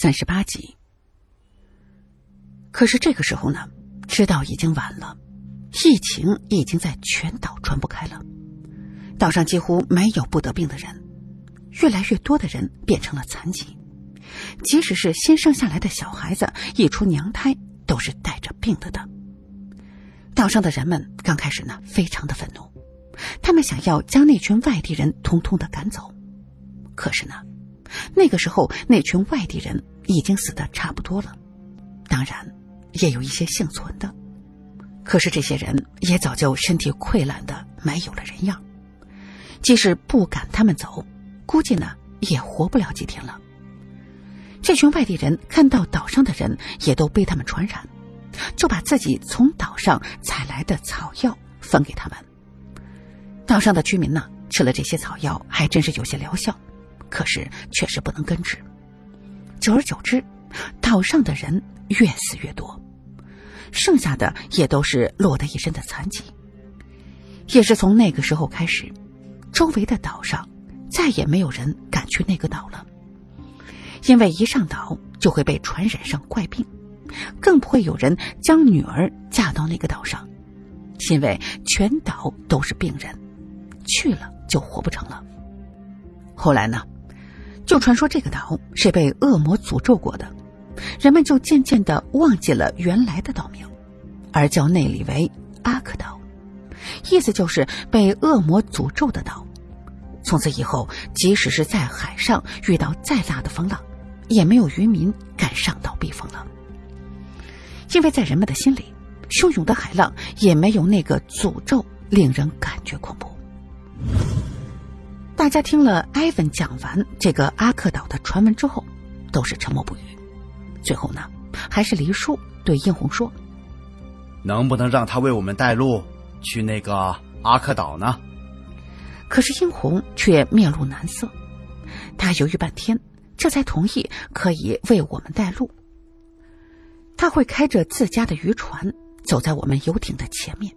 三十八集。可是这个时候呢，知道已经晚了，疫情已经在全岛传不开了，岛上几乎没有不得病的人，越来越多的人变成了残疾，即使是新生下来的小孩子，一出娘胎都是带着病的的。岛上的人们刚开始呢，非常的愤怒，他们想要将那群外地人通通的赶走，可是呢。那个时候，那群外地人已经死的差不多了，当然，也有一些幸存的。可是这些人也早就身体溃烂的没有了人样，即使不赶他们走，估计呢也活不了几天了。这群外地人看到岛上的人也都被他们传染，就把自己从岛上采来的草药分给他们。岛上的居民呢，吃了这些草药，还真是有些疗效。可是确实不能根治，久而久之，岛上的人越死越多，剩下的也都是落得一身的残疾。也是从那个时候开始，周围的岛上再也没有人敢去那个岛了，因为一上岛就会被传染上怪病，更不会有人将女儿嫁到那个岛上，因为全岛都是病人，去了就活不成了。后来呢？就传说这个岛是被恶魔诅咒过的，人们就渐渐的忘记了原来的岛名，而叫那里为阿克岛，意思就是被恶魔诅咒的岛。从此以后，即使是在海上遇到再大的风浪，也没有渔民敢上岛避风了，因为在人们的心里，汹涌的海浪也没有那个诅咒令人感觉恐怖。大家听了艾文讲完这个阿克岛的传闻之后，都是沉默不语。最后呢，还是黎叔对殷红说：“能不能让他为我们带路去那个阿克岛呢？”可是殷红却面露难色，他犹豫半天，这才同意可以为我们带路。他会开着自家的渔船走在我们游艇的前面。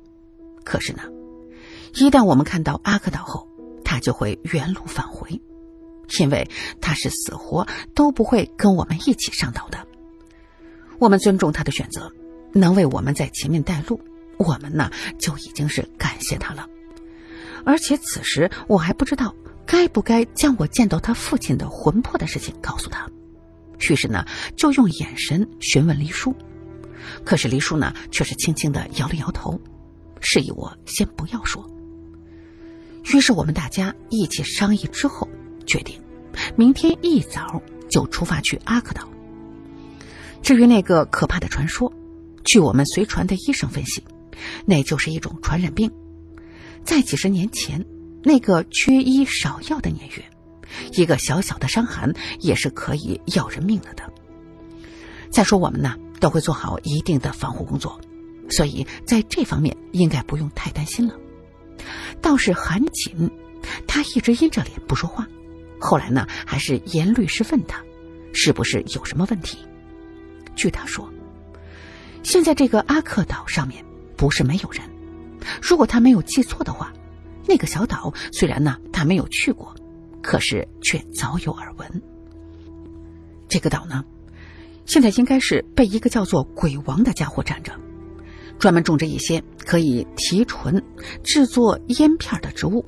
可是呢，一旦我们看到阿克岛后，他就会原路返回，因为他是死活都不会跟我们一起上岛的。我们尊重他的选择，能为我们在前面带路，我们呢就已经是感谢他了。而且此时我还不知道该不该将我见到他父亲的魂魄的事情告诉他，于是呢就用眼神询问黎叔，可是黎叔呢却是轻轻的摇了摇头，示意我先不要说。于是我们大家一起商议之后，决定明天一早就出发去阿克岛。至于那个可怕的传说，据我们随船的医生分析，那就是一种传染病。在几十年前，那个缺医少药的年月，一个小小的伤寒也是可以要人命了的。再说我们呢，都会做好一定的防护工作，所以在这方面应该不用太担心了。倒是韩锦，他一直阴着脸不说话。后来呢，还是严律师问他，是不是有什么问题？据他说，现在这个阿克岛上面不是没有人。如果他没有记错的话，那个小岛虽然呢他没有去过，可是却早有耳闻。这个岛呢，现在应该是被一个叫做鬼王的家伙占着。专门种植一些可以提纯、制作烟片的植物。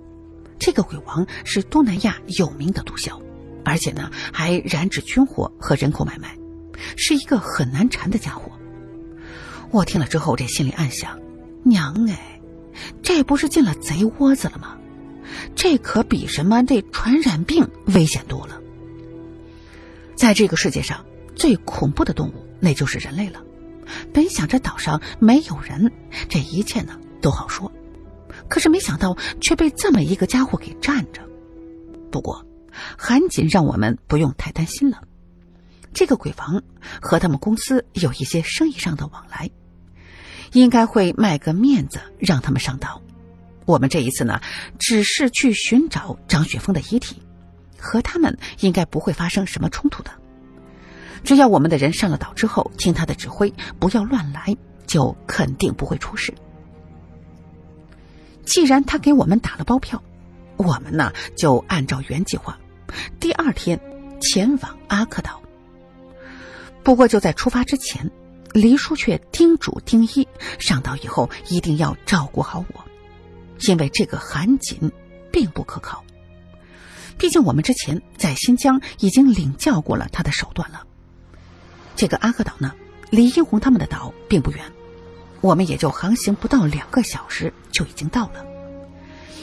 这个鬼王是东南亚有名的毒枭，而且呢还染指军火和人口买卖，是一个很难缠的家伙。我听了之后，这心里暗想：娘哎，这不是进了贼窝子了吗？这可比什么这传染病危险多了。在这个世界上最恐怖的动物，那就是人类了。本想着岛上没有人，这一切呢都好说，可是没想到却被这么一个家伙给占着。不过，韩锦让我们不用太担心了。这个鬼王和他们公司有一些生意上的往来，应该会卖个面子让他们上岛。我们这一次呢，只是去寻找张雪峰的遗体，和他们应该不会发生什么冲突的。只要我们的人上了岛之后，听他的指挥，不要乱来，就肯定不会出事。既然他给我们打了包票，我们呢就按照原计划，第二天前往阿克岛。不过就在出发之前，黎叔却叮嘱丁一，上岛以后一定要照顾好我，因为这个韩锦并不可靠。毕竟我们之前在新疆已经领教过了他的手段了。这个阿克岛呢，离殷红他们的岛并不远，我们也就航行不到两个小时就已经到了。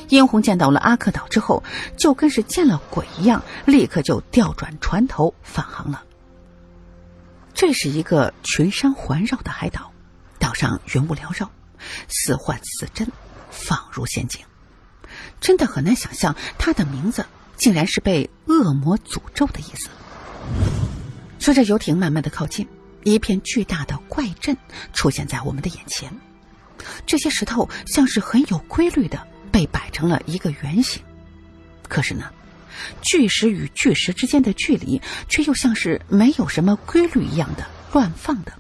殷红见到了阿克岛之后，就跟是见了鬼一样，立刻就调转船头返航了。这是一个群山环绕的海岛，岛上云雾缭绕，似幻似真，仿如仙境。真的很难想象，它的名字竟然是被恶魔诅咒的意思。随着游艇慢慢的靠近，一片巨大的怪阵出现在我们的眼前，这些石头像是很有规律的。被摆成了一个圆形，可是呢，巨石与巨石之间的距离却又像是没有什么规律一样的乱放的。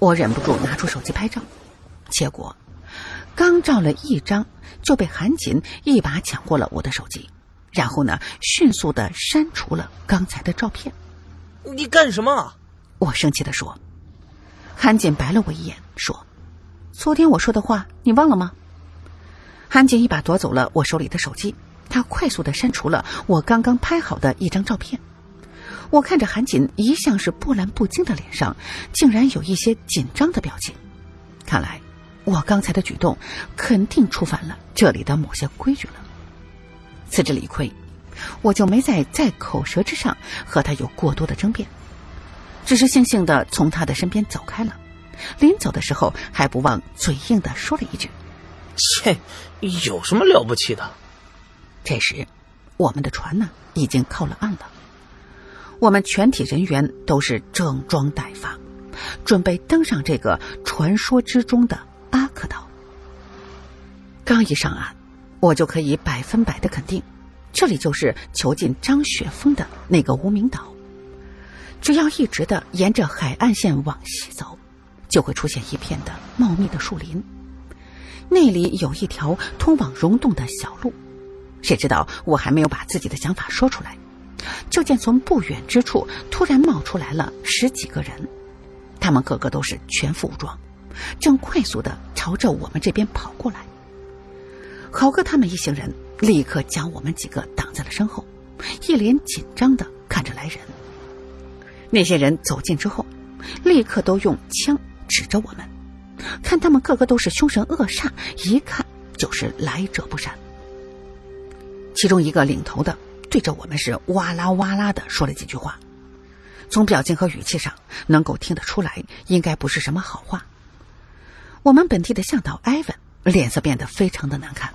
我忍不住拿出手机拍照，结果刚照了一张，就被韩锦一把抢过了我的手机，然后呢，迅速的删除了刚才的照片。你干什么？我生气的说。韩锦白了我一眼，说：“昨天我说的话，你忘了吗？”韩锦一把夺走了我手里的手机，他快速的删除了我刚刚拍好的一张照片。我看着韩锦一向是波澜不惊的脸上，竟然有一些紧张的表情。看来我刚才的举动肯定触犯了这里的某些规矩了。自知理亏，我就没再在口舌之上和他有过多的争辩，只是悻悻的从他的身边走开了。临走的时候，还不忘嘴硬的说了一句。切，有什么了不起的？这时，我们的船呢已经靠了岸了。我们全体人员都是整装待发，准备登上这个传说之中的阿克岛。刚一上岸，我就可以百分百的肯定，这里就是囚禁张雪峰的那个无名岛。只要一直的沿着海岸线往西走，就会出现一片的茂密的树林。那里有一条通往溶洞的小路，谁知道我还没有把自己的想法说出来，就见从不远之处突然冒出来了十几个人，他们个个都是全副武装，正快速的朝着我们这边跑过来。豪哥他们一行人立刻将我们几个挡在了身后，一脸紧张的看着来人。那些人走近之后，立刻都用枪指着我们。看他们个个都是凶神恶煞，一看就是来者不善。其中一个领头的对着我们是哇啦哇啦的说了几句话，从表情和语气上能够听得出来，应该不是什么好话。我们本地的向导艾文脸色变得非常的难看，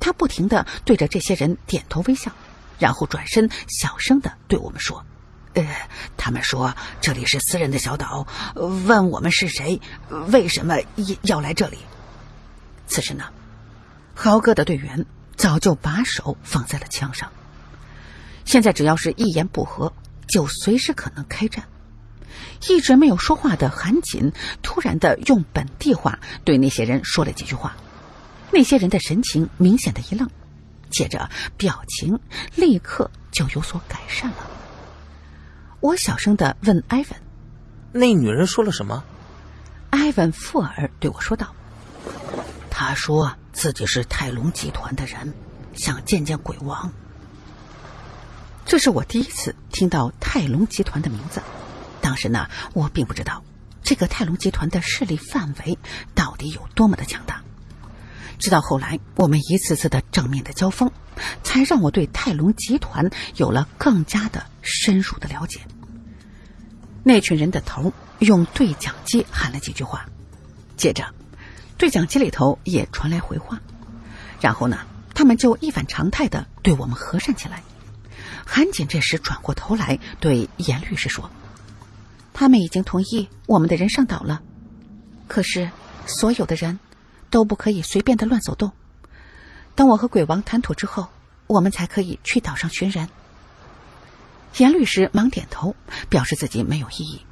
他不停的对着这些人点头微笑，然后转身小声的对我们说。呃，他们说这里是私人的小岛，问我们是谁，为什么要来这里。此时呢，豪哥的队员早就把手放在了枪上，现在只要是一言不合，就随时可能开战。一直没有说话的韩锦突然的用本地话对那些人说了几句话，那些人的神情明显的一愣，接着表情立刻就有所改善了。我小声的问艾文：“那女人说了什么？”艾文附耳对我说道：“她说自己是泰隆集团的人，想见见鬼王。”这是我第一次听到泰隆集团的名字。当时呢，我并不知道这个泰隆集团的势力范围到底有多么的强大。直到后来，我们一次次的正面的交锋，才让我对泰隆集团有了更加的深入的了解。那群人的头用对讲机喊了几句话，接着，对讲机里头也传来回话，然后呢，他们就一反常态的对我们和善起来。韩锦这时转过头来对严律师说：“他们已经同意我们的人上岛了，可是所有的人。”都不可以随便的乱走动。等我和鬼王谈妥之后，我们才可以去岛上寻人。严律师忙点头，表示自己没有异议。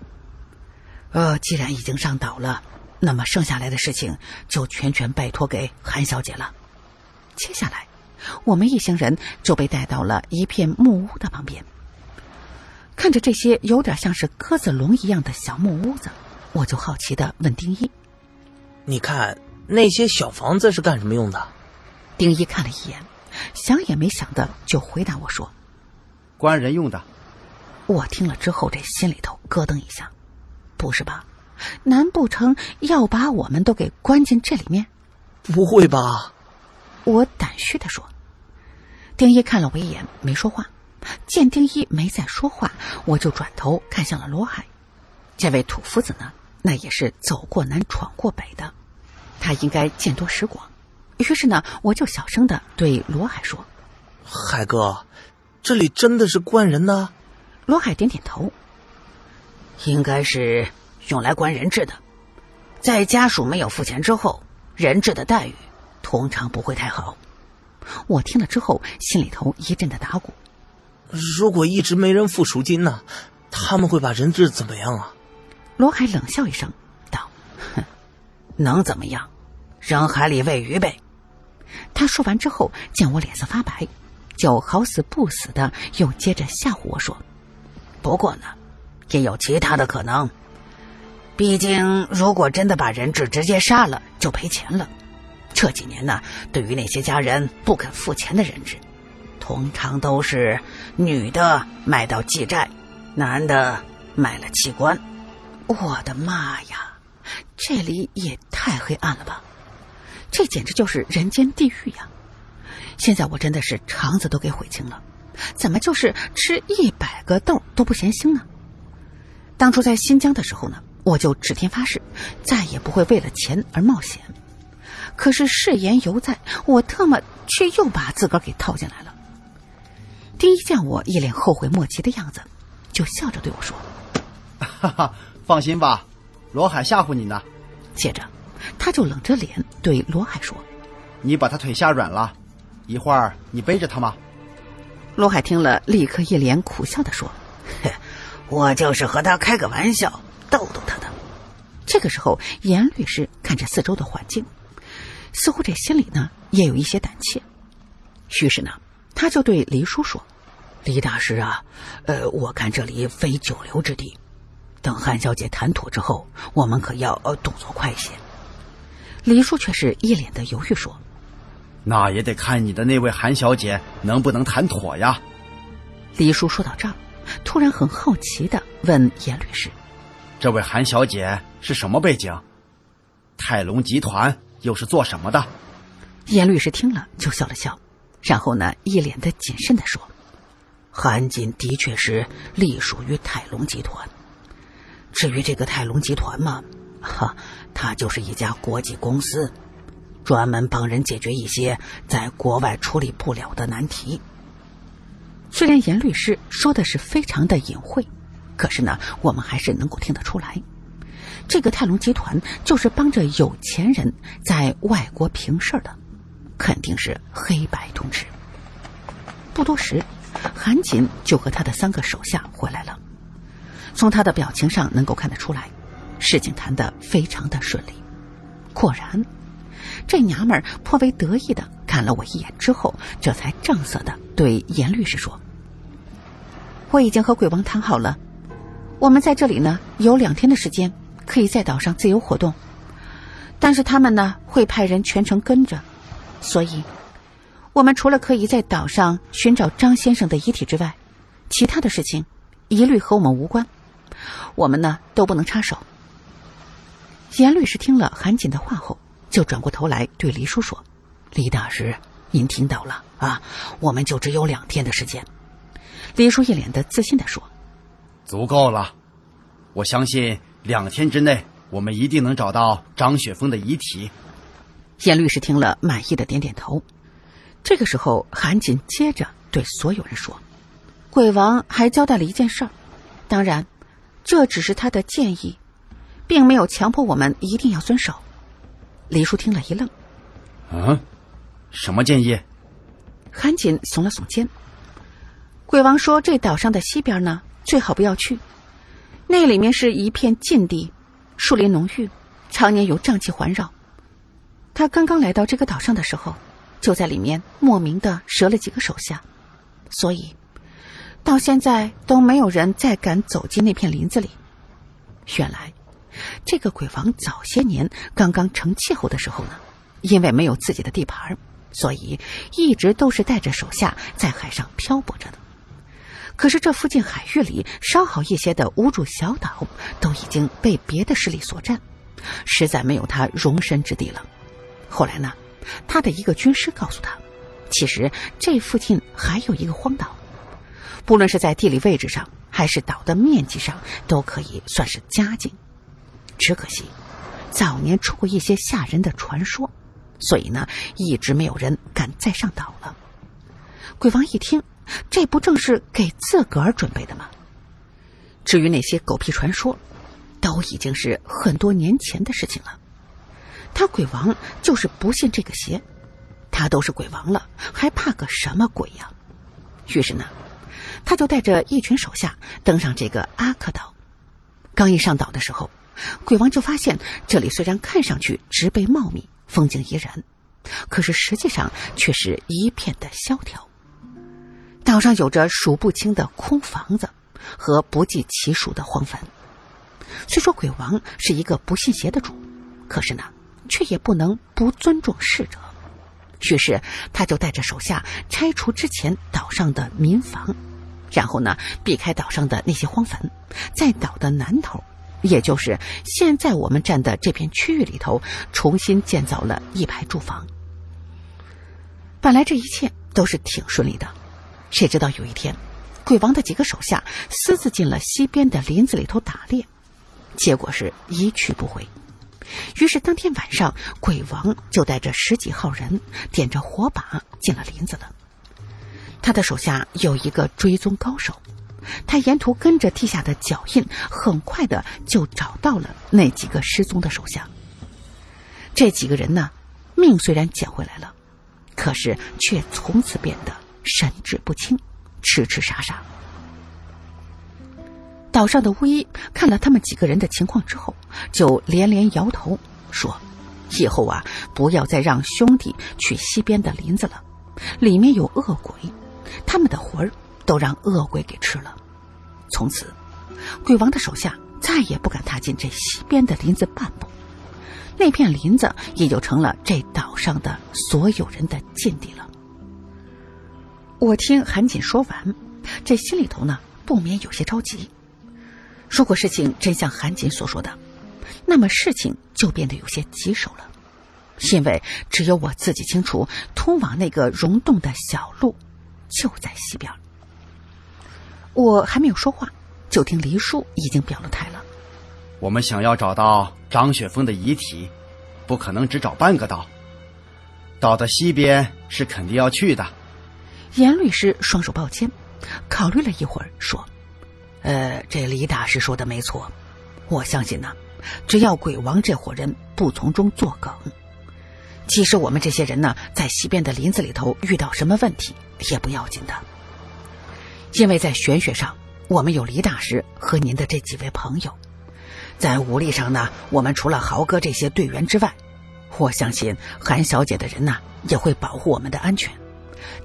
呃，既然已经上岛了，那么剩下来的事情就全权拜托给韩小姐了。接下来，我们一行人就被带到了一片木屋的旁边。看着这些有点像是鸽子笼一样的小木屋子，我就好奇的问丁一：“你看那些小房子是干什么用的？”丁一看了一眼，想也没想的就回答我说：“关人用的。”我听了之后，这心里头咯噔一下，不是吧？难不成要把我们都给关进这里面？不会吧？我胆虚的说。丁一看了我一眼，没说话。见丁一没再说话，我就转头看向了罗海。这位土夫子呢，那也是走过南闯过北的，他应该见多识广。于是呢，我就小声的对罗海说：“海哥，这里真的是关人呢？”罗海点点头：“应该是用来关人质的，在家属没有付钱之后，人质的待遇通常不会太好。”我听了之后，心里头一阵的打鼓。如果一直没人付赎金呢？他们会把人质怎么样啊？罗海冷笑一声，道：“哼，能怎么样？扔海里喂鱼呗。”他说完之后，见我脸色发白，就好死不死的又接着吓唬我说：“不过呢，也有其他的可能。毕竟，如果真的把人质直接杀了，就赔钱了。这几年呢，对于那些家人不肯付钱的人质。”通常都是女的卖到妓债，男的卖了器官。我的妈呀，这里也太黑暗了吧！这简直就是人间地狱呀！现在我真的是肠子都给悔青了，怎么就是吃一百个豆都不嫌腥呢？当初在新疆的时候呢，我就指天发誓，再也不会为了钱而冒险。可是誓言犹在，我特么却又把自个儿给套进来了。丁一见我一脸后悔莫及的样子，就笑着对我说：“哈哈，放心吧，罗海吓唬你呢。”接着，他就冷着脸对罗海说：“你把他腿吓软了，一会儿你背着他吗？”罗海听了，立刻一脸苦笑的说：“ 我就是和他开个玩笑，逗逗他的。”这个时候，严律师看着四周的环境，似乎这心里呢也有一些胆怯，于是呢。他就对黎叔说：“黎大师啊，呃，我看这里非久留之地。等韩小姐谈妥之后，我们可要呃动作快些。”黎叔却是一脸的犹豫说：“那也得看你的那位韩小姐能不能谈妥呀。”黎叔说到这儿，突然很好奇的问严律师：“这位韩小姐是什么背景？泰隆集团又是做什么的？”严律师听了就笑了笑。然后呢，一脸的谨慎的说：“韩锦的确是隶属于泰隆集团。至于这个泰隆集团嘛，哈，它就是一家国际公司，专门帮人解决一些在国外处理不了的难题。虽然严律师说的是非常的隐晦，可是呢，我们还是能够听得出来，这个泰隆集团就是帮着有钱人在外国平事儿的。”肯定是黑白通吃。不多时，韩锦就和他的三个手下回来了。从他的表情上能够看得出来，事情谈得非常的顺利。果然，这娘们儿颇为得意的看了我一眼之后，这才正色的对严律师说：“我已经和鬼王谈好了，我们在这里呢有两天的时间，可以在岛上自由活动。但是他们呢会派人全程跟着。”所以，我们除了可以在岛上寻找张先生的遗体之外，其他的事情一律和我们无关。我们呢都不能插手。严律师听了韩锦的话后，就转过头来对黎叔说：“黎大师，您听到了啊？我们就只有两天的时间。”黎叔一脸的自信的说：“足够了，我相信两天之内，我们一定能找到张雪峰的遗体。”严律师听了，满意的点点头。这个时候，韩锦接着对所有人说：“鬼王还交代了一件事儿，当然，这只是他的建议，并没有强迫我们一定要遵守。”李叔听了一愣：“嗯，什么建议？”韩锦耸了耸肩：“鬼王说，这岛上的西边呢，最好不要去，那里面是一片禁地，树林浓郁，常年有瘴气环绕。”他刚刚来到这个岛上的时候，就在里面莫名的折了几个手下，所以到现在都没有人再敢走进那片林子里。原来，这个鬼王早些年刚刚成气候的时候呢，因为没有自己的地盘，所以一直都是带着手下在海上漂泊着的。可是这附近海域里稍好一些的无主小岛，都已经被别的势力所占，实在没有他容身之地了。后来呢，他的一个军师告诉他，其实这附近还有一个荒岛。不论是在地理位置上，还是岛的面积上，都可以算是佳境。只可惜，早年出过一些吓人的传说，所以呢，一直没有人敢再上岛了。鬼王一听，这不正是给自个儿准备的吗？至于那些狗屁传说，都已经是很多年前的事情了。他鬼王就是不信这个邪，他都是鬼王了，还怕个什么鬼呀？于是呢。他就带着一群手下登上这个阿克岛。刚一上岛的时候，鬼王就发现这里虽然看上去植被茂密、风景宜人，可是实际上却是一片的萧条。岛上有着数不清的空房子和不计其数的荒坟。虽说鬼王是一个不信邪的主，可是呢，却也不能不尊重逝者。于是，他就带着手下拆除之前岛上的民房。然后呢，避开岛上的那些荒坟，在岛的南头，也就是现在我们站的这片区域里头，重新建造了一排住房。本来这一切都是挺顺利的，谁知道有一天，鬼王的几个手下私自进了西边的林子里头打猎，结果是一去不回。于是当天晚上，鬼王就带着十几号人，点着火把进了林子了。他的手下有一个追踪高手，他沿途跟着地下的脚印，很快的就找到了那几个失踪的手下。这几个人呢，命虽然捡回来了，可是却从此变得神志不清，痴痴傻傻。岛上的巫医看了他们几个人的情况之后，就连连摇头说：“以后啊，不要再让兄弟去西边的林子了，里面有恶鬼。”他们的魂儿都让恶鬼给吃了，从此，鬼王的手下再也不敢踏进这西边的林子半步，那片林子也就成了这岛上的所有人的禁地了。我听韩锦说完，这心里头呢不免有些着急。如果事情真像韩锦所说的，那么事情就变得有些棘手了，因为只有我自己清楚通往那个溶洞的小路。就在西边。我还没有说话，就听黎叔已经表了态了。我们想要找到张雪峰的遗体，不可能只找半个岛。岛的西边是肯定要去的。严律师双手抱肩，考虑了一会儿，说：“呃，这李大师说的没错，我相信呢，只要鬼王这伙人不从中作梗。”即使我们这些人呢，在西边的林子里头遇到什么问题，也不要紧的，因为在玄学上，我们有李大师和您的这几位朋友；在武力上呢，我们除了豪哥这些队员之外，我相信韩小姐的人呢也会保护我们的安全。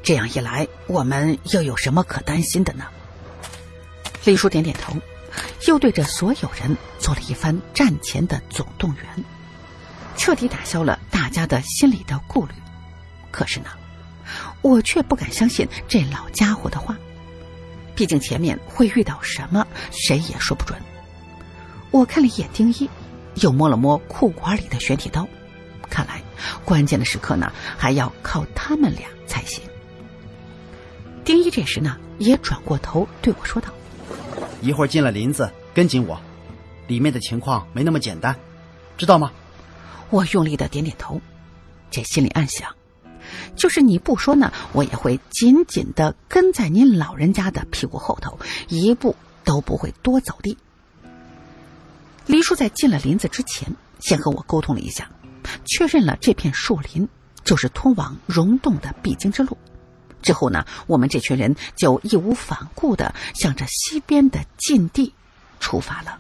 这样一来，我们又有什么可担心的呢？李叔点点头，又对着所有人做了一番战前的总动员。彻底打消了大家的心里的顾虑，可是呢，我却不敢相信这老家伙的话。毕竟前面会遇到什么，谁也说不准。我看了一眼丁一，又摸了摸裤管里的玄铁刀，看来关键的时刻呢，还要靠他们俩才行。丁一这时呢，也转过头对我说道：“一会儿进了林子，跟紧我，里面的情况没那么简单，知道吗？”我用力的点点头，这心里暗想，就是你不说呢，我也会紧紧的跟在您老人家的屁股后头，一步都不会多走的。黎叔在进了林子之前，先和我沟通了一下，确认了这片树林就是通往溶洞的必经之路。之后呢，我们这群人就义无反顾的向着西边的禁地出发了。